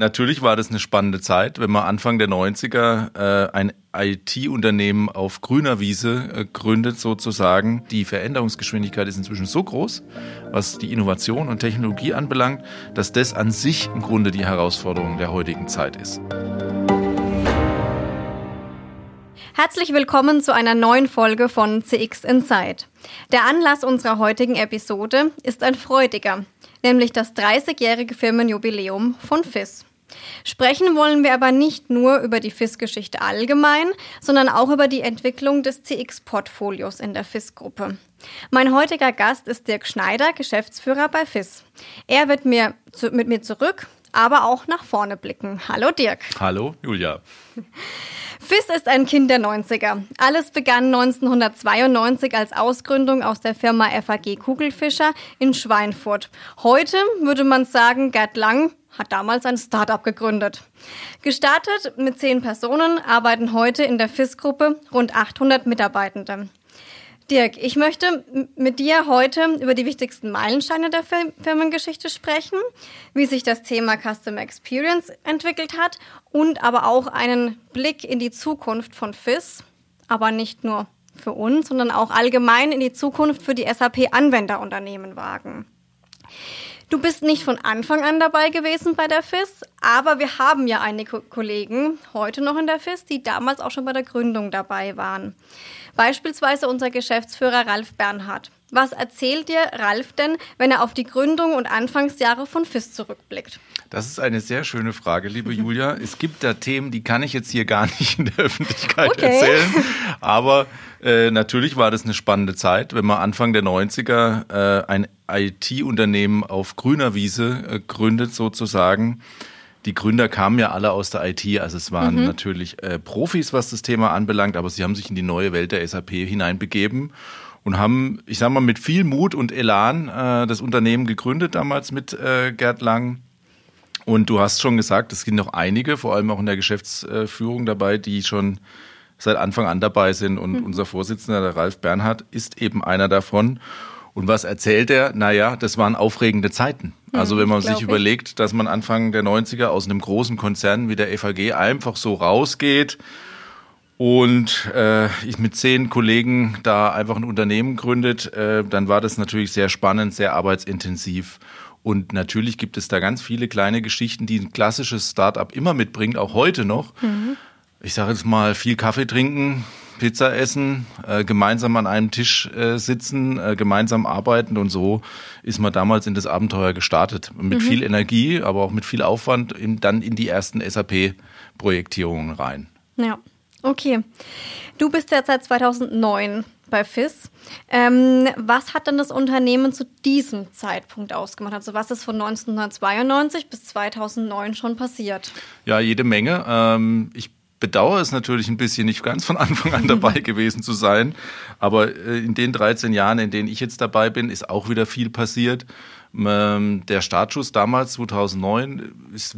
Natürlich war das eine spannende Zeit, wenn man Anfang der 90er äh, ein IT-Unternehmen auf grüner Wiese äh, gründet sozusagen. Die Veränderungsgeschwindigkeit ist inzwischen so groß, was die Innovation und Technologie anbelangt, dass das an sich im Grunde die Herausforderung der heutigen Zeit ist. Herzlich willkommen zu einer neuen Folge von CX Inside. Der Anlass unserer heutigen Episode ist ein freudiger, nämlich das 30-jährige Firmenjubiläum von FIS. Sprechen wollen wir aber nicht nur über die FIS-Geschichte allgemein, sondern auch über die Entwicklung des CX-Portfolios in der FIS-Gruppe. Mein heutiger Gast ist Dirk Schneider, Geschäftsführer bei FIS. Er wird mir zu, mit mir zurück, aber auch nach vorne blicken. Hallo Dirk. Hallo Julia. FIS ist ein Kind der 90er. Alles begann 1992 als Ausgründung aus der Firma FAG Kugelfischer in Schweinfurt. Heute würde man sagen, Gerd Lang hat damals ein Startup gegründet. Gestartet mit zehn Personen arbeiten heute in der FIS-Gruppe rund 800 Mitarbeitende. Dirk, ich möchte mit dir heute über die wichtigsten Meilensteine der Firmengeschichte sprechen, wie sich das Thema Customer Experience entwickelt hat und aber auch einen Blick in die Zukunft von FIS, aber nicht nur für uns, sondern auch allgemein in die Zukunft für die SAP-Anwenderunternehmen wagen. Du bist nicht von Anfang an dabei gewesen bei der FIS, aber wir haben ja einige Kollegen heute noch in der FIS, die damals auch schon bei der Gründung dabei waren. Beispielsweise unser Geschäftsführer Ralf Bernhard. Was erzählt dir Ralf denn, wenn er auf die Gründung und Anfangsjahre von FIS zurückblickt? Das ist eine sehr schöne Frage, liebe Julia. Es gibt da Themen, die kann ich jetzt hier gar nicht in der Öffentlichkeit okay. erzählen. Aber äh, natürlich war das eine spannende Zeit, wenn man Anfang der 90er äh, ein IT-Unternehmen auf grüner Wiese äh, gründet sozusagen. Die Gründer kamen ja alle aus der IT, also es waren mhm. natürlich äh, Profis, was das Thema anbelangt, aber sie haben sich in die neue Welt der SAP hineinbegeben und haben, ich sag mal, mit viel Mut und Elan äh, das Unternehmen gegründet, damals mit äh, Gerd Lang. Und du hast schon gesagt, es sind noch einige, vor allem auch in der Geschäftsführung dabei, die schon seit Anfang an dabei sind. Und mhm. unser Vorsitzender, der Ralf Bernhard, ist eben einer davon. Und was erzählt er? Naja, das waren aufregende Zeiten. Also hm, wenn man sich ich. überlegt, dass man Anfang der 90er aus einem großen Konzern wie der FAG einfach so rausgeht und äh, ich mit zehn Kollegen da einfach ein Unternehmen gründet, äh, dann war das natürlich sehr spannend, sehr arbeitsintensiv. Und natürlich gibt es da ganz viele kleine Geschichten, die ein klassisches Startup immer mitbringt, auch heute noch. Mhm. Ich sage jetzt mal, viel Kaffee trinken, Pizza essen, äh, gemeinsam an einem Tisch äh, sitzen, äh, gemeinsam arbeiten und so ist man damals in das Abenteuer gestartet. Mit mhm. viel Energie, aber auch mit viel Aufwand in, dann in die ersten SAP-Projektierungen rein. Ja, okay. Du bist ja seit 2009 bei FIS. Ähm, was hat denn das Unternehmen zu diesem Zeitpunkt ausgemacht? Also was ist von 1992 bis 2009 schon passiert? Ja, jede Menge. Ähm, ich bedauere es natürlich ein bisschen, nicht ganz von Anfang an dabei gewesen zu sein. Aber äh, in den 13 Jahren, in denen ich jetzt dabei bin, ist auch wieder viel passiert. Ähm, der Startschuss damals, 2009, ist,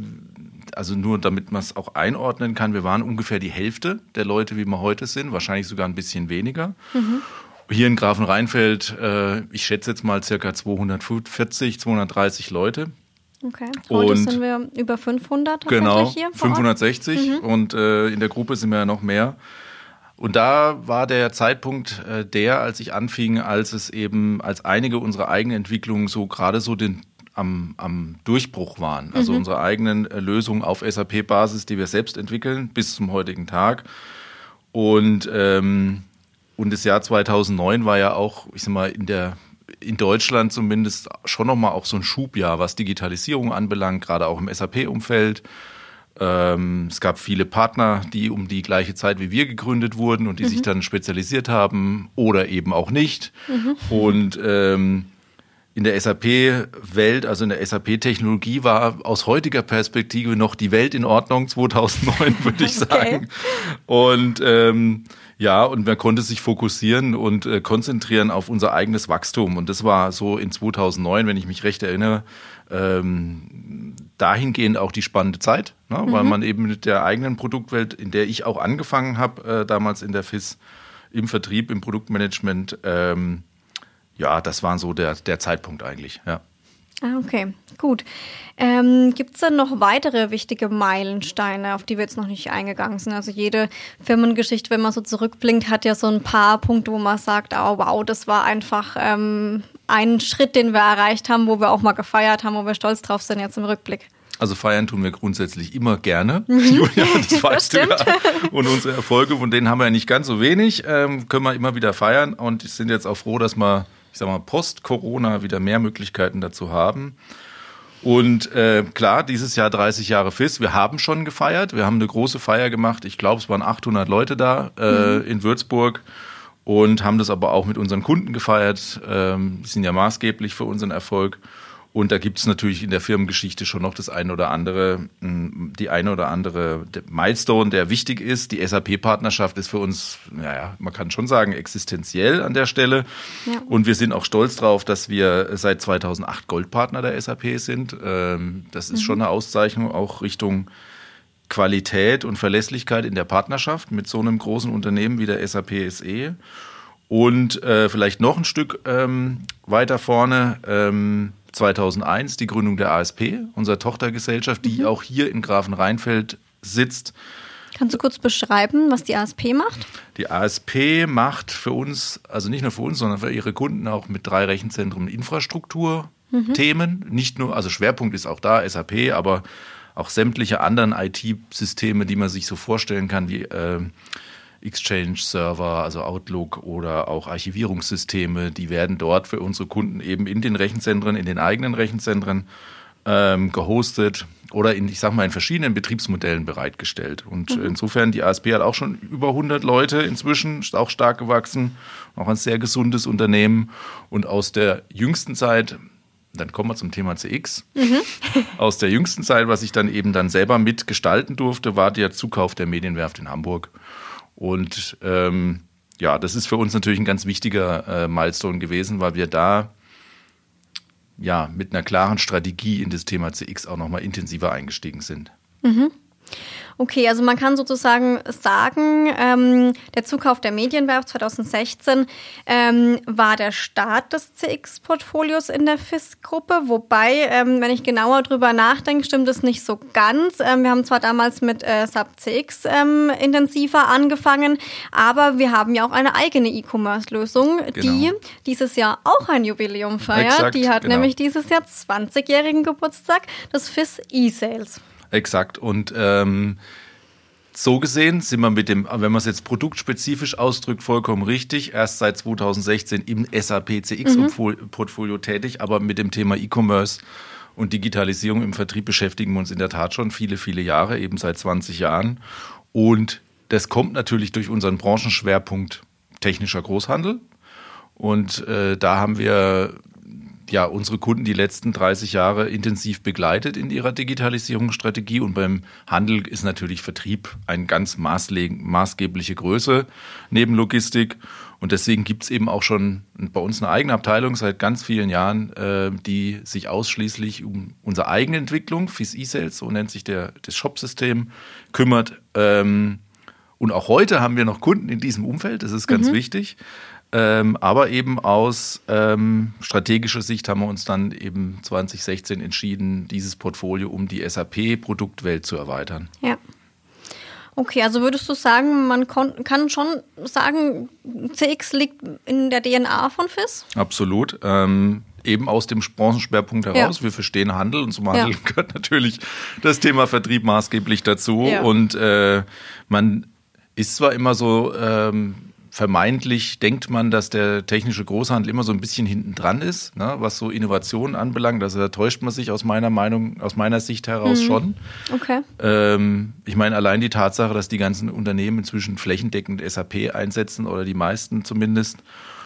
also nur damit man es auch einordnen kann, wir waren ungefähr die Hälfte der Leute, wie wir heute sind, wahrscheinlich sogar ein bisschen weniger. Mhm. Hier in Grafenrheinfeld, äh, ich schätze jetzt mal circa 240, 230 Leute. Okay. Heute und sind wir über 500 genau, hier 560 mhm. und äh, in der Gruppe sind wir ja noch mehr. Und da war der Zeitpunkt äh, der, als ich anfing, als es eben, als einige unserer eigenen Entwicklungen so gerade so den am, am Durchbruch waren. Also mhm. unsere eigenen äh, Lösungen auf SAP-Basis, die wir selbst entwickeln, bis zum heutigen Tag. Und, ähm, und das Jahr 2009 war ja auch, ich sag mal, in der in Deutschland zumindest schon nochmal auch so ein Schubjahr, was Digitalisierung anbelangt, gerade auch im SAP-Umfeld. Ähm, es gab viele Partner, die um die gleiche Zeit wie wir gegründet wurden und die mhm. sich dann spezialisiert haben oder eben auch nicht. Mhm. Und ähm, in der SAP-Welt, also in der SAP-Technologie, war aus heutiger Perspektive noch die Welt in Ordnung 2009, würde ich sagen. Okay. Und ähm, ja, und man konnte sich fokussieren und äh, konzentrieren auf unser eigenes Wachstum. Und das war so in 2009, wenn ich mich recht erinnere, ähm, dahingehend auch die spannende Zeit, ne? Mhm. weil man eben mit der eigenen Produktwelt, in der ich auch angefangen habe, äh, damals in der FIS, im Vertrieb, im Produktmanagement, ähm, ja, das war so der, der Zeitpunkt eigentlich, ja. Ah, okay, gut. Ähm, Gibt es denn noch weitere wichtige Meilensteine, auf die wir jetzt noch nicht eingegangen sind? Also jede Firmengeschichte, wenn man so zurückblinkt, hat ja so ein paar Punkte, wo man sagt, oh wow, das war einfach ähm, ein Schritt, den wir erreicht haben, wo wir auch mal gefeiert haben, wo wir stolz drauf sind jetzt im Rückblick. Also feiern tun wir grundsätzlich immer gerne. Julia, das weißt das du ja. Und unsere Erfolge, von denen haben wir ja nicht ganz so wenig, ähm, können wir immer wieder feiern und sind jetzt auch froh, dass wir ich sag mal, post-Corona wieder mehr Möglichkeiten dazu haben. Und äh, klar, dieses Jahr 30 Jahre FIS. Wir haben schon gefeiert. Wir haben eine große Feier gemacht. Ich glaube, es waren 800 Leute da äh, mhm. in Würzburg und haben das aber auch mit unseren Kunden gefeiert. Ähm, die sind ja maßgeblich für unseren Erfolg. Und da gibt es natürlich in der Firmengeschichte schon noch das eine oder andere, hm, die eine oder andere Milestone, der wichtig ist. Die SAP-Partnerschaft ist für uns, naja, man kann schon sagen, existenziell an der Stelle. Ja. Und wir sind auch stolz drauf, dass wir seit 2008 Goldpartner der SAP sind. Ähm, das ist mhm. schon eine Auszeichnung auch Richtung Qualität und Verlässlichkeit in der Partnerschaft mit so einem großen Unternehmen wie der SAP SE. Und äh, vielleicht noch ein Stück ähm, weiter vorne. Ähm, 2001 die Gründung der ASP, unserer Tochtergesellschaft, die mhm. auch hier in Grafenrheinfeld sitzt. Kannst du kurz beschreiben, was die ASP macht? Die ASP macht für uns, also nicht nur für uns, sondern für ihre Kunden auch mit drei Rechenzentren Infrastrukturthemen. Mhm. Nicht nur, also Schwerpunkt ist auch da SAP, aber auch sämtliche anderen IT-Systeme, die man sich so vorstellen kann, wie äh, Exchange-Server, also Outlook oder auch Archivierungssysteme, die werden dort für unsere Kunden eben in den Rechenzentren, in den eigenen Rechenzentren ähm, gehostet oder in, ich sag mal, in verschiedenen Betriebsmodellen bereitgestellt. Und mhm. insofern, die ASP hat auch schon über 100 Leute inzwischen, ist auch stark gewachsen, auch ein sehr gesundes Unternehmen. Und aus der jüngsten Zeit, dann kommen wir zum Thema CX. Mhm. Aus der jüngsten Zeit, was ich dann eben dann selber mitgestalten durfte, war der Zukauf der Medienwerft in Hamburg. Und ähm, ja, das ist für uns natürlich ein ganz wichtiger äh, Milestone gewesen, weil wir da ja mit einer klaren Strategie in das Thema CX auch nochmal intensiver eingestiegen sind. Mhm. Okay, also man kann sozusagen sagen, ähm, der Zukauf der Medienwerft 2016 ähm, war der Start des CX-Portfolios in der FIS-Gruppe. Wobei, ähm, wenn ich genauer drüber nachdenke, stimmt es nicht so ganz. Ähm, wir haben zwar damals mit äh, SAP CX ähm, intensiver angefangen, aber wir haben ja auch eine eigene E-Commerce-Lösung, genau. die dieses Jahr auch ein Jubiläum feiert. Exakt, die hat genau. nämlich dieses Jahr 20-jährigen Geburtstag, das FIS E-Sales. Exakt. Und ähm, so gesehen sind wir mit dem, wenn man es jetzt produktspezifisch ausdrückt, vollkommen richtig. Erst seit 2016 im SAP CX-Portfolio mhm. tätig, aber mit dem Thema E-Commerce und Digitalisierung im Vertrieb beschäftigen wir uns in der Tat schon viele, viele Jahre, eben seit 20 Jahren. Und das kommt natürlich durch unseren Branchenschwerpunkt technischer Großhandel. Und äh, da haben wir ja unsere Kunden die letzten 30 Jahre intensiv begleitet in ihrer Digitalisierungsstrategie und beim Handel ist natürlich Vertrieb eine ganz maßgebliche Größe neben Logistik und deswegen gibt es eben auch schon bei uns eine eigene Abteilung seit ganz vielen Jahren, äh, die sich ausschließlich um unsere eigene Entwicklung, FIS E-Sales, so nennt sich der, das Shop-System, kümmert. Ähm, und auch heute haben wir noch Kunden in diesem Umfeld, das ist ganz mhm. wichtig. Ähm, aber eben aus ähm, strategischer Sicht haben wir uns dann eben 2016 entschieden, dieses Portfolio um die SAP-Produktwelt zu erweitern. Ja. Okay, also würdest du sagen, man kann schon sagen, CX liegt in der DNA von FIS? Absolut. Ähm, eben aus dem Branchenschwerpunkt heraus. Ja. Wir verstehen Handel und zum Handel ja. gehört natürlich das Thema Vertrieb maßgeblich dazu. Ja. Und äh, man ist zwar immer so ähm, vermeintlich denkt man, dass der technische Großhandel immer so ein bisschen hinten dran ist, ne, was so Innovationen anbelangt. Also da täuscht man sich aus meiner Meinung, aus meiner Sicht heraus mhm. schon. Okay. Ähm, ich meine, allein die Tatsache, dass die ganzen Unternehmen inzwischen flächendeckend SAP einsetzen oder die meisten zumindest,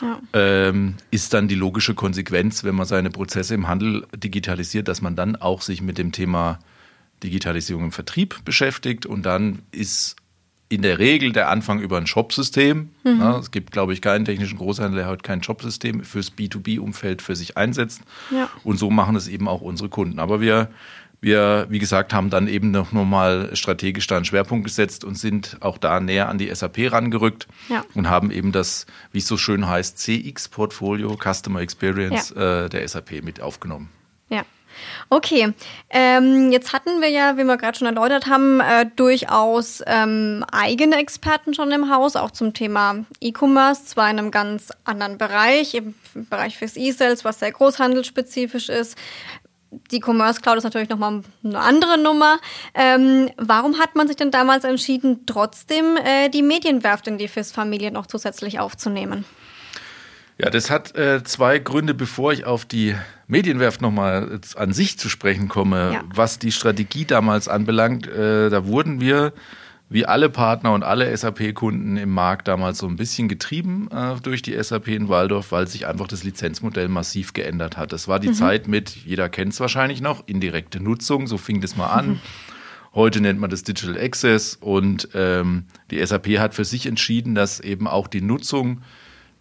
ja. ähm, ist dann die logische Konsequenz, wenn man seine Prozesse im Handel digitalisiert, dass man dann auch sich mit dem Thema Digitalisierung im Vertrieb beschäftigt und dann ist in der Regel der Anfang über ein Shop-System. Mhm. Ja, es gibt, glaube ich, keinen technischen Großhändler, der heute kein Shop-System fürs B2B-Umfeld für sich einsetzt. Ja. Und so machen es eben auch unsere Kunden. Aber wir, wir, wie gesagt, haben dann eben noch mal strategisch da einen Schwerpunkt gesetzt und sind auch da näher an die SAP rangerückt ja. und haben eben das, wie es so schön heißt, CX-Portfolio, Customer Experience äh, der SAP mit aufgenommen. Ja. Okay, ähm, jetzt hatten wir ja, wie wir gerade schon erläutert haben, äh, durchaus ähm, eigene Experten schon im Haus, auch zum Thema E-Commerce, zwar in einem ganz anderen Bereich, im Bereich fürs E-Sales, was sehr großhandelsspezifisch ist. Die Commerce Cloud ist natürlich nochmal eine andere Nummer. Ähm, warum hat man sich denn damals entschieden, trotzdem äh, die Medienwerft in die FIS-Familie noch zusätzlich aufzunehmen? Ja, das hat äh, zwei Gründe, bevor ich auf die Medienwerft nochmal an sich zu sprechen komme. Ja. Was die Strategie damals anbelangt, äh, da wurden wir wie alle Partner und alle SAP-Kunden im Markt damals so ein bisschen getrieben äh, durch die SAP in Waldorf, weil sich einfach das Lizenzmodell massiv geändert hat. Das war die mhm. Zeit mit, jeder kennt es wahrscheinlich noch, indirekte Nutzung, so fing das mal an. Mhm. Heute nennt man das Digital Access und ähm, die SAP hat für sich entschieden, dass eben auch die Nutzung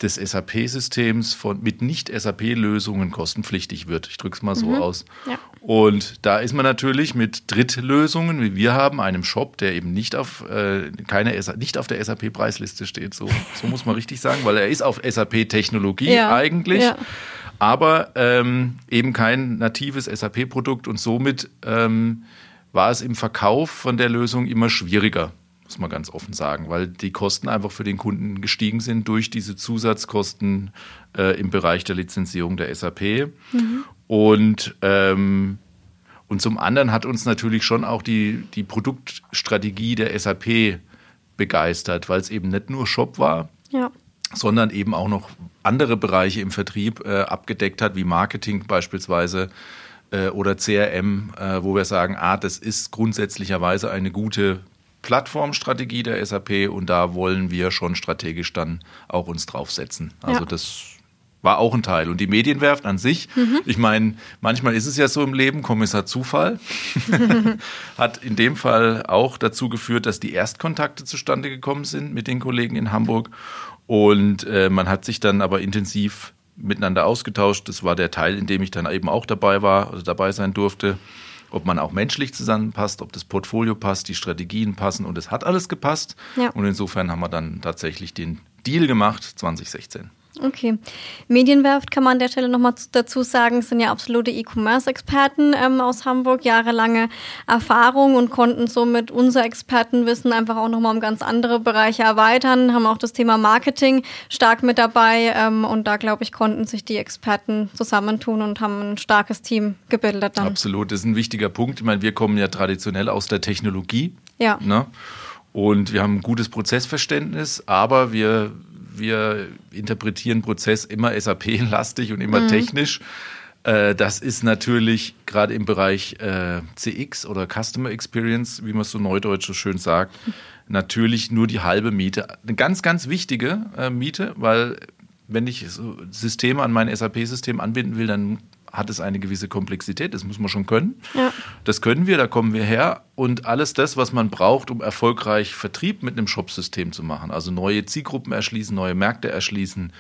des SAP-Systems mit Nicht-SAP-Lösungen kostenpflichtig wird. Ich drücke es mal so mhm. aus. Ja. Und da ist man natürlich mit Drittlösungen, wie wir haben, einem Shop, der eben nicht auf, äh, keine, nicht auf der SAP-Preisliste steht, so, so muss man richtig sagen, weil er ist auf SAP-Technologie ja. eigentlich. Ja. Aber ähm, eben kein natives SAP-Produkt und somit ähm, war es im Verkauf von der Lösung immer schwieriger muss man ganz offen sagen, weil die Kosten einfach für den Kunden gestiegen sind durch diese Zusatzkosten äh, im Bereich der Lizenzierung der SAP. Mhm. Und, ähm, und zum anderen hat uns natürlich schon auch die, die Produktstrategie der SAP begeistert, weil es eben nicht nur Shop war, ja. sondern eben auch noch andere Bereiche im Vertrieb äh, abgedeckt hat, wie Marketing beispielsweise äh, oder CRM, äh, wo wir sagen, ah, das ist grundsätzlicherweise eine gute Plattformstrategie der SAP und da wollen wir schon strategisch dann auch uns draufsetzen. Also ja. das war auch ein Teil. Und die Medienwerft an sich, mhm. ich meine, manchmal ist es ja so im Leben, Kommissar Zufall, hat in dem Fall auch dazu geführt, dass die Erstkontakte zustande gekommen sind mit den Kollegen in Hamburg. Und äh, man hat sich dann aber intensiv miteinander ausgetauscht. Das war der Teil, in dem ich dann eben auch dabei war, also dabei sein durfte ob man auch menschlich zusammenpasst, ob das Portfolio passt, die Strategien passen und es hat alles gepasst. Ja. Und insofern haben wir dann tatsächlich den Deal gemacht 2016. Okay. Medienwerft kann man an der Stelle nochmal dazu sagen, sind ja absolute E-Commerce-Experten ähm, aus Hamburg, jahrelange Erfahrung und konnten somit unser Expertenwissen einfach auch nochmal um ganz andere Bereiche erweitern, haben auch das Thema Marketing stark mit dabei ähm, und da, glaube ich, konnten sich die Experten zusammentun und haben ein starkes Team gebildet. Dann. Absolut, das ist ein wichtiger Punkt. Ich meine, wir kommen ja traditionell aus der Technologie. Ja. Ne? Und wir haben ein gutes Prozessverständnis, aber wir wir interpretieren Prozess immer SAP-lastig und immer mhm. technisch. Äh, das ist natürlich gerade im Bereich äh, CX oder Customer Experience, wie man es so neudeutsch so schön sagt, natürlich nur die halbe Miete. Eine ganz, ganz wichtige äh, Miete, weil wenn ich Systeme an mein SAP-System anbinden will, dann hat es eine gewisse Komplexität, das muss man schon können. Ja. Das können wir, da kommen wir her. Und alles das, was man braucht, um erfolgreich Vertrieb mit einem Shop-System zu machen, also neue Zielgruppen erschließen, neue Märkte erschließen,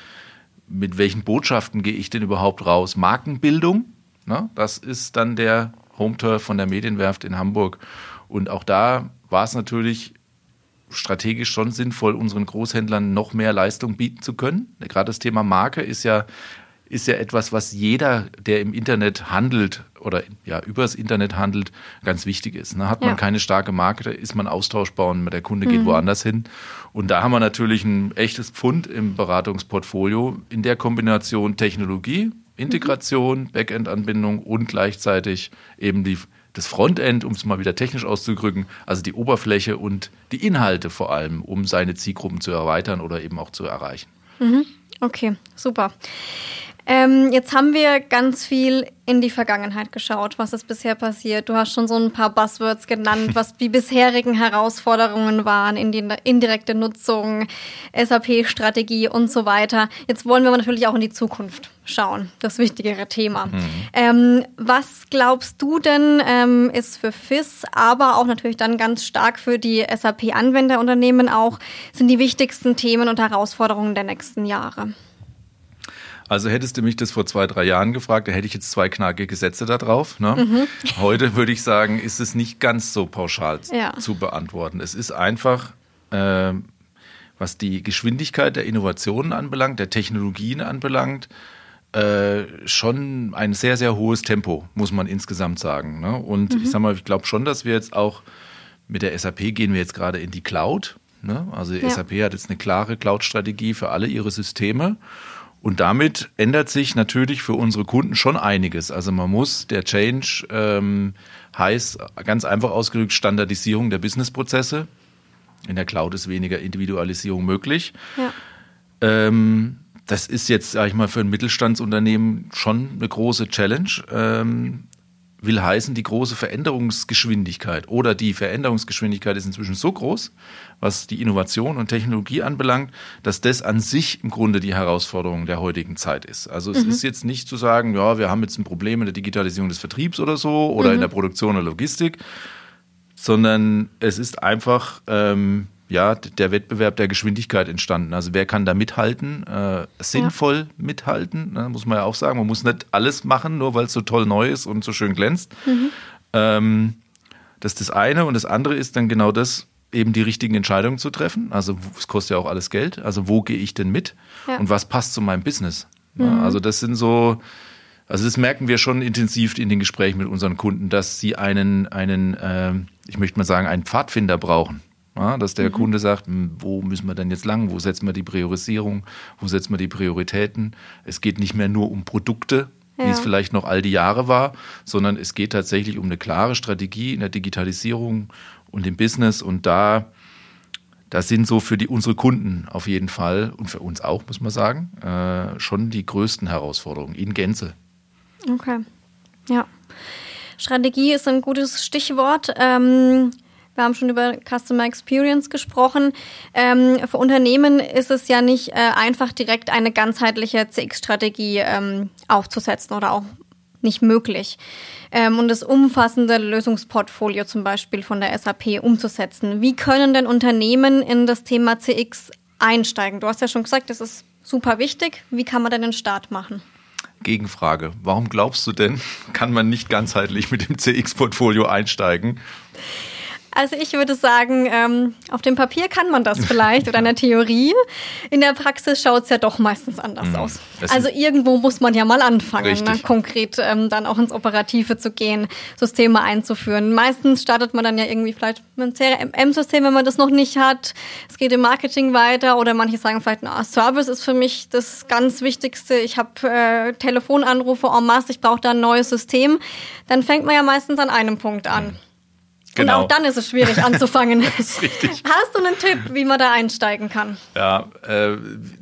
mit welchen Botschaften gehe ich denn überhaupt raus? Markenbildung, ne? das ist dann der Home-Turf von der Medienwerft in Hamburg. Und auch da war es natürlich strategisch schon sinnvoll, unseren Großhändlern noch mehr Leistung bieten zu können. Gerade das Thema Marke ist ja ist ja etwas, was jeder, der im Internet handelt oder ja übers Internet handelt, ganz wichtig ist. Ne? Hat man ja. keine starke Marke, ist man austauschbar und der Kunde geht mhm. woanders hin. Und da haben wir natürlich ein echtes Pfund im Beratungsportfolio in der Kombination Technologie, Integration, mhm. Backend-Anbindung und gleichzeitig eben die, das Frontend, um es mal wieder technisch auszudrücken, also die Oberfläche und die Inhalte vor allem, um seine Zielgruppen zu erweitern oder eben auch zu erreichen. Mhm. Okay, super. Ähm, jetzt haben wir ganz viel in die Vergangenheit geschaut, was ist bisher passiert. Du hast schon so ein paar Buzzwords genannt, was die bisherigen Herausforderungen waren, in die indirekte Nutzung, SAP-Strategie und so weiter. Jetzt wollen wir natürlich auch in die Zukunft schauen, das wichtigere Thema. Mhm. Ähm, was glaubst du denn ähm, ist für FIS, aber auch natürlich dann ganz stark für die SAP-Anwenderunternehmen auch, sind die wichtigsten Themen und Herausforderungen der nächsten Jahre? Also hättest du mich das vor zwei, drei Jahren gefragt, da hätte ich jetzt zwei knackige Sätze da drauf. Ne? Mhm. Heute würde ich sagen, ist es nicht ganz so pauschal ja. zu beantworten. Es ist einfach, äh, was die Geschwindigkeit der Innovationen anbelangt, der Technologien anbelangt, äh, schon ein sehr, sehr hohes Tempo, muss man insgesamt sagen. Ne? Und mhm. ich sag mal, ich glaube schon, dass wir jetzt auch mit der SAP gehen wir jetzt gerade in die Cloud. Ne? Also die ja. SAP hat jetzt eine klare Cloud-Strategie für alle ihre Systeme. Und damit ändert sich natürlich für unsere Kunden schon einiges. Also man muss, der Change ähm, heißt ganz einfach ausgedrückt Standardisierung der Businessprozesse. In der Cloud ist weniger Individualisierung möglich. Ja. Ähm, das ist jetzt, sage ich mal, für ein Mittelstandsunternehmen schon eine große Challenge. Ähm, will heißen, die große Veränderungsgeschwindigkeit oder die Veränderungsgeschwindigkeit ist inzwischen so groß, was die Innovation und Technologie anbelangt, dass das an sich im Grunde die Herausforderung der heutigen Zeit ist. Also es mhm. ist jetzt nicht zu sagen, ja, wir haben jetzt ein Problem in der Digitalisierung des Vertriebs oder so oder mhm. in der Produktion oder Logistik, sondern es ist einfach ähm, ja, der Wettbewerb der Geschwindigkeit entstanden. Also wer kann da mithalten, äh, sinnvoll ja. mithalten, ne, muss man ja auch sagen. Man muss nicht alles machen, nur weil es so toll neu ist und so schön glänzt. Mhm. Ähm, das ist das eine. Und das andere ist dann genau das, eben die richtigen Entscheidungen zu treffen. Also es kostet ja auch alles Geld. Also wo gehe ich denn mit? Ja. Und was passt zu meinem Business? Mhm. also das sind so, also das merken wir schon intensiv in den Gesprächen mit unseren Kunden, dass sie einen, einen äh, ich möchte mal sagen, einen Pfadfinder brauchen. Ja, dass der mhm. Kunde sagt, hm, wo müssen wir denn jetzt lang? Wo setzen wir die Priorisierung? Wo setzen wir die Prioritäten? Es geht nicht mehr nur um Produkte, ja. wie es vielleicht noch all die Jahre war, sondern es geht tatsächlich um eine klare Strategie in der Digitalisierung und im Business. Und da, das sind so für die, unsere Kunden auf jeden Fall und für uns auch, muss man sagen, äh, schon die größten Herausforderungen in Gänze. Okay. Ja. Strategie ist ein gutes Stichwort. Ähm, wir haben schon über Customer Experience gesprochen. Ähm, für Unternehmen ist es ja nicht äh, einfach, direkt eine ganzheitliche CX-Strategie ähm, aufzusetzen oder auch nicht möglich. Ähm, und das umfassende Lösungsportfolio zum Beispiel von der SAP umzusetzen. Wie können denn Unternehmen in das Thema CX einsteigen? Du hast ja schon gesagt, das ist super wichtig. Wie kann man denn den Start machen? Gegenfrage. Warum glaubst du denn, kann man nicht ganzheitlich mit dem CX-Portfolio einsteigen? Also ich würde sagen, ähm, auf dem Papier kann man das vielleicht oder in der Theorie. In der Praxis schaut es ja doch meistens anders mhm. aus. Also irgendwo muss man ja mal anfangen, ne, konkret ähm, dann auch ins Operative zu gehen, Systeme einzuführen. Meistens startet man dann ja irgendwie vielleicht mit einem CRM-System, wenn man das noch nicht hat. Es geht im Marketing weiter oder manche sagen vielleicht, na, Service ist für mich das ganz Wichtigste. Ich habe äh, Telefonanrufe en masse, ich brauche da ein neues System. Dann fängt man ja meistens an einem Punkt an. Mhm. Genau. Und auch dann ist es schwierig anzufangen. richtig. Hast du einen Tipp, wie man da einsteigen kann? Ja, äh,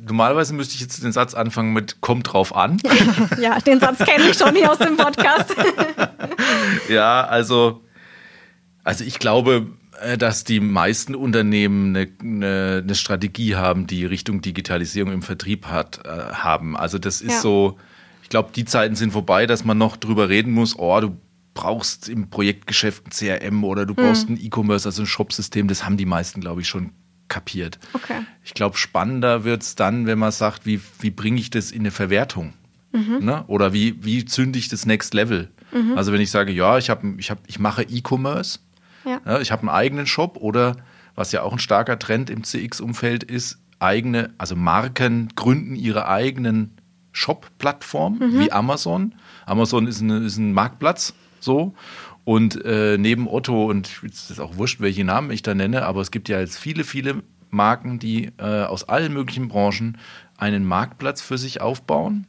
normalerweise müsste ich jetzt den Satz anfangen mit kommt drauf an. ja, den Satz kenne ich schon hier aus dem Podcast. ja, also, also ich glaube, äh, dass die meisten Unternehmen eine, eine, eine, Strategie haben, die Richtung Digitalisierung im Vertrieb hat, äh, haben. Also das ist ja. so, ich glaube, die Zeiten sind vorbei, dass man noch drüber reden muss, oh, du brauchst im Projektgeschäft ein CRM oder du brauchst mhm. ein E-Commerce, also ein Shop-System, das haben die meisten, glaube ich, schon kapiert. Okay. Ich glaube, spannender wird es dann, wenn man sagt, wie, wie bringe ich das in eine Verwertung? Mhm. Ne? Oder wie, wie zünde ich das Next Level? Mhm. Also wenn ich sage, ja, ich, hab, ich, hab, ich mache E-Commerce, ja. ja, ich habe einen eigenen Shop oder was ja auch ein starker Trend im CX-Umfeld ist, eigene, also Marken gründen ihre eigenen Shop-Plattformen mhm. wie Amazon. Amazon ist, eine, ist ein Marktplatz so. Und äh, neben Otto, und es ist auch wurscht, welche Namen ich da nenne, aber es gibt ja jetzt viele, viele Marken, die äh, aus allen möglichen Branchen einen Marktplatz für sich aufbauen,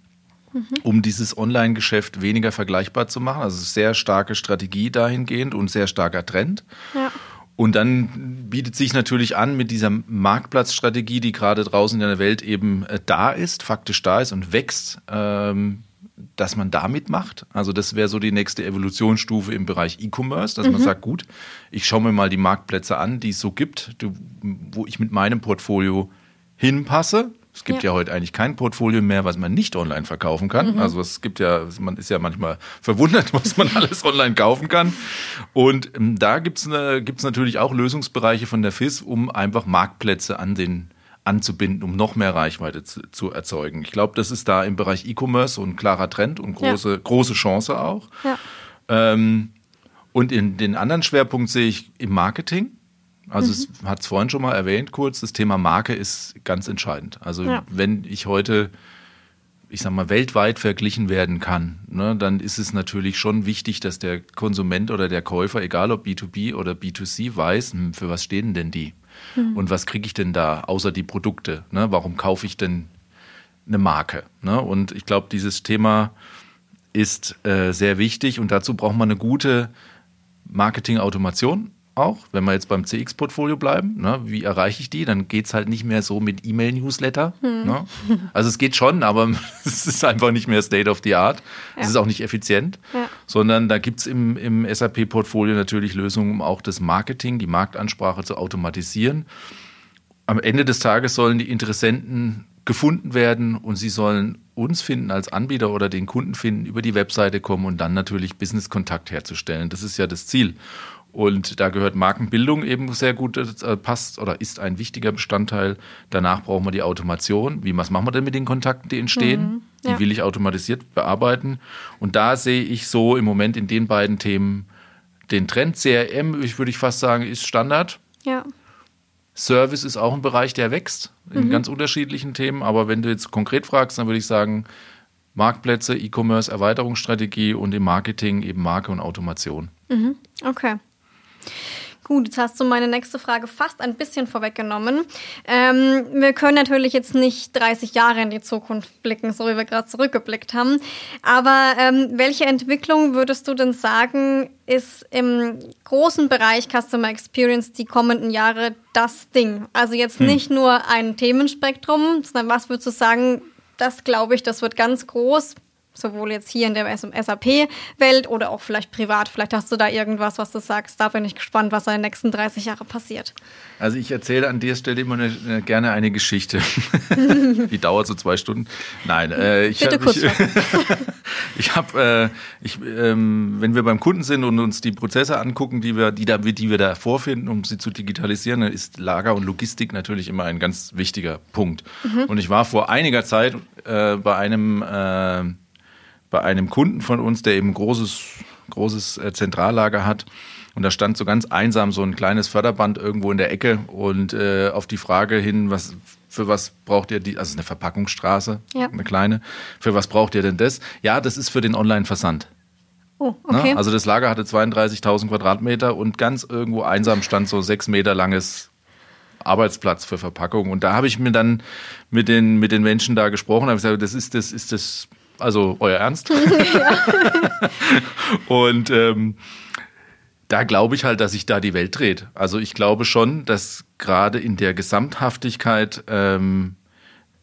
mhm. um dieses Online-Geschäft weniger vergleichbar zu machen. Also sehr starke Strategie dahingehend und sehr starker Trend. Ja. Und dann bietet sich natürlich an mit dieser Marktplatzstrategie, die gerade draußen in der Welt eben äh, da ist, faktisch da ist und wächst, ähm, dass man damit macht. Also das wäre so die nächste Evolutionsstufe im Bereich E-Commerce, dass mhm. man sagt, gut, ich schaue mir mal die Marktplätze an, die es so gibt, wo ich mit meinem Portfolio hinpasse. Es gibt ja. ja heute eigentlich kein Portfolio mehr, was man nicht online verkaufen kann. Mhm. Also es gibt ja, man ist ja manchmal verwundert, was man alles online kaufen kann. Und ähm, da gibt es gibt's natürlich auch Lösungsbereiche von der FIS, um einfach Marktplätze an den anzubinden, um noch mehr Reichweite zu, zu erzeugen. Ich glaube, das ist da im Bereich E-Commerce ein klarer Trend und große, ja. große Chance auch. Ja. Ähm, und in den anderen Schwerpunkt sehe ich im Marketing. Also mhm. es hat es vorhin schon mal erwähnt kurz, das Thema Marke ist ganz entscheidend. Also ja. wenn ich heute ich sag mal, weltweit verglichen werden kann, ne, dann ist es natürlich schon wichtig, dass der Konsument oder der Käufer, egal ob B2B oder B2C, weiß, hm, für was stehen denn die? Mhm. Und was kriege ich denn da, außer die Produkte? Ne? Warum kaufe ich denn eine Marke? Ne? Und ich glaube, dieses Thema ist äh, sehr wichtig und dazu braucht man eine gute Marketing-Automation auch, wenn wir jetzt beim CX-Portfolio bleiben, ne, wie erreiche ich die? Dann geht es halt nicht mehr so mit E-Mail-Newsletter. Hm. Ne? Also es geht schon, aber es ist einfach nicht mehr State of the Art. Ja. Es ist auch nicht effizient, ja. sondern da gibt es im, im SAP-Portfolio natürlich Lösungen, um auch das Marketing, die Marktansprache zu automatisieren. Am Ende des Tages sollen die Interessenten gefunden werden und sie sollen uns finden als Anbieter oder den Kunden finden, über die Webseite kommen und dann natürlich Business-Kontakt herzustellen. Das ist ja das Ziel. Und da gehört Markenbildung eben sehr gut, äh, passt oder ist ein wichtiger Bestandteil. Danach brauchen wir die Automation. Wie, was machen wir denn mit den Kontakten, die entstehen? Mhm, ja. Die will ich automatisiert bearbeiten. Und da sehe ich so im Moment in den beiden Themen den Trend. CRM, ich würde ich fast sagen, ist Standard. Ja. Service ist auch ein Bereich, der wächst in mhm. ganz unterschiedlichen Themen. Aber wenn du jetzt konkret fragst, dann würde ich sagen, Marktplätze, E-Commerce, Erweiterungsstrategie und im Marketing eben Marke und Automation. Mhm. Okay. Gut, jetzt hast du meine nächste Frage fast ein bisschen vorweggenommen. Ähm, wir können natürlich jetzt nicht 30 Jahre in die Zukunft blicken, so wie wir gerade zurückgeblickt haben. Aber ähm, welche Entwicklung würdest du denn sagen, ist im großen Bereich Customer Experience die kommenden Jahre das Ding? Also jetzt hm. nicht nur ein Themenspektrum, sondern was würdest du sagen, das glaube ich, das wird ganz groß sowohl jetzt hier in der SAP-Welt oder auch vielleicht privat. Vielleicht hast du da irgendwas, was du sagst. Da bin ich gespannt, was in den nächsten 30 Jahren passiert. Also ich erzähle an der Stelle immer eine, gerne eine Geschichte. Die dauert so zwei Stunden. Nein, äh, ich habe ich, ich hab, äh, ich, ähm, wenn wir beim Kunden sind und uns die Prozesse angucken, die wir, die, da, die wir da vorfinden, um sie zu digitalisieren, dann ist Lager und Logistik natürlich immer ein ganz wichtiger Punkt. Mhm. Und ich war vor einiger Zeit äh, bei einem äh, bei einem Kunden von uns, der eben ein großes, großes äh, Zentrallager hat. Und da stand so ganz einsam so ein kleines Förderband irgendwo in der Ecke und äh, auf die Frage hin, was für was braucht ihr die, also eine Verpackungsstraße, ja. eine kleine, für was braucht ihr denn das? Ja, das ist für den Online-Versand. Oh, ne? okay. Also das Lager hatte 32.000 Quadratmeter und ganz irgendwo einsam stand so sechs Meter langes Arbeitsplatz für Verpackung. Und da habe ich mir dann mit den, mit den Menschen da gesprochen, habe gesagt, das ist das, ist das also euer Ernst? und ähm, da glaube ich halt, dass sich da die Welt dreht. Also ich glaube schon, dass gerade in der Gesamthaftigkeit ähm,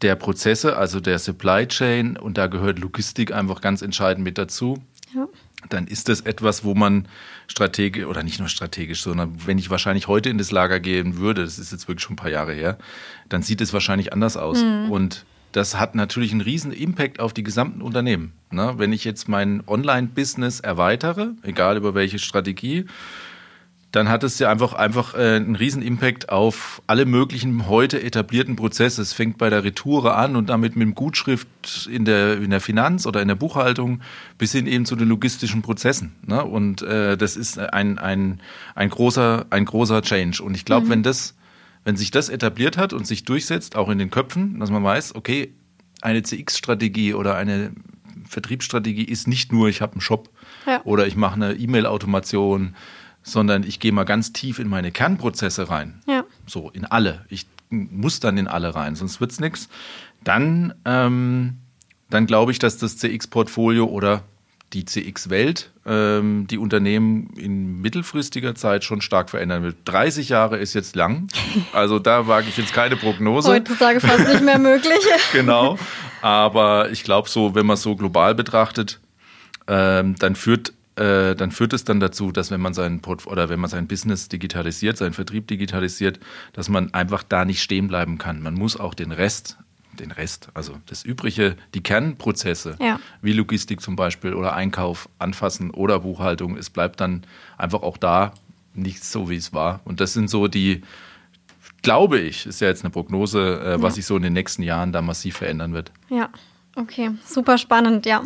der Prozesse, also der Supply Chain, und da gehört Logistik einfach ganz entscheidend mit dazu. Ja. Dann ist das etwas, wo man strategisch, oder nicht nur strategisch, sondern wenn ich wahrscheinlich heute in das Lager gehen würde, das ist jetzt wirklich schon ein paar Jahre her, dann sieht es wahrscheinlich anders aus. Mhm. Und das hat natürlich einen riesen Impact auf die gesamten Unternehmen. Ne? Wenn ich jetzt mein Online-Business erweitere, egal über welche Strategie, dann hat es ja einfach, einfach äh, einen riesen Impact auf alle möglichen heute etablierten Prozesse. Es fängt bei der Retoure an und damit mit dem Gutschrift in der, in der Finanz oder in der Buchhaltung bis hin eben zu den logistischen Prozessen. Ne? Und äh, das ist ein, ein, ein, großer, ein großer Change. Und ich glaube, mhm. wenn das wenn sich das etabliert hat und sich durchsetzt, auch in den Köpfen, dass man weiß, okay, eine CX-Strategie oder eine Vertriebsstrategie ist nicht nur, ich habe einen Shop ja. oder ich mache eine E-Mail-Automation, sondern ich gehe mal ganz tief in meine Kernprozesse rein. Ja. So, in alle. Ich muss dann in alle rein, sonst wird es nichts. Dann, ähm, dann glaube ich, dass das CX-Portfolio oder die CX-Welt ähm, die Unternehmen in mittelfristiger Zeit schon stark verändern wird. 30 Jahre ist jetzt lang, also da wage ich jetzt keine Prognose. Heutzutage fast nicht mehr möglich. genau, aber ich glaube so, wenn man es so global betrachtet, ähm, dann führt äh, dann führt es dann dazu, dass wenn man sein oder wenn man sein Business digitalisiert, seinen Vertrieb digitalisiert, dass man einfach da nicht stehen bleiben kann. Man muss auch den Rest den Rest, also das Übrige, die Kernprozesse, ja. wie Logistik zum Beispiel oder Einkauf anfassen oder Buchhaltung, es bleibt dann einfach auch da nichts so, wie es war. Und das sind so die, glaube ich, ist ja jetzt eine Prognose, äh, ja. was sich so in den nächsten Jahren da massiv verändern wird. Ja, okay, super spannend, ja.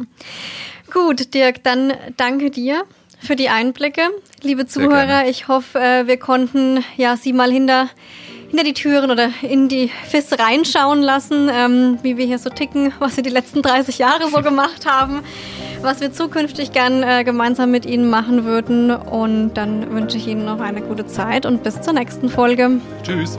Gut, Dirk, dann danke dir für die Einblicke. Liebe Zuhörer, ich hoffe, äh, wir konnten ja Sie mal hinter hinter die Türen oder in die FIS reinschauen lassen, ähm, wie wir hier so ticken, was wir die letzten 30 Jahre so gemacht haben, was wir zukünftig gern äh, gemeinsam mit Ihnen machen würden. Und dann wünsche ich Ihnen noch eine gute Zeit und bis zur nächsten Folge. Tschüss.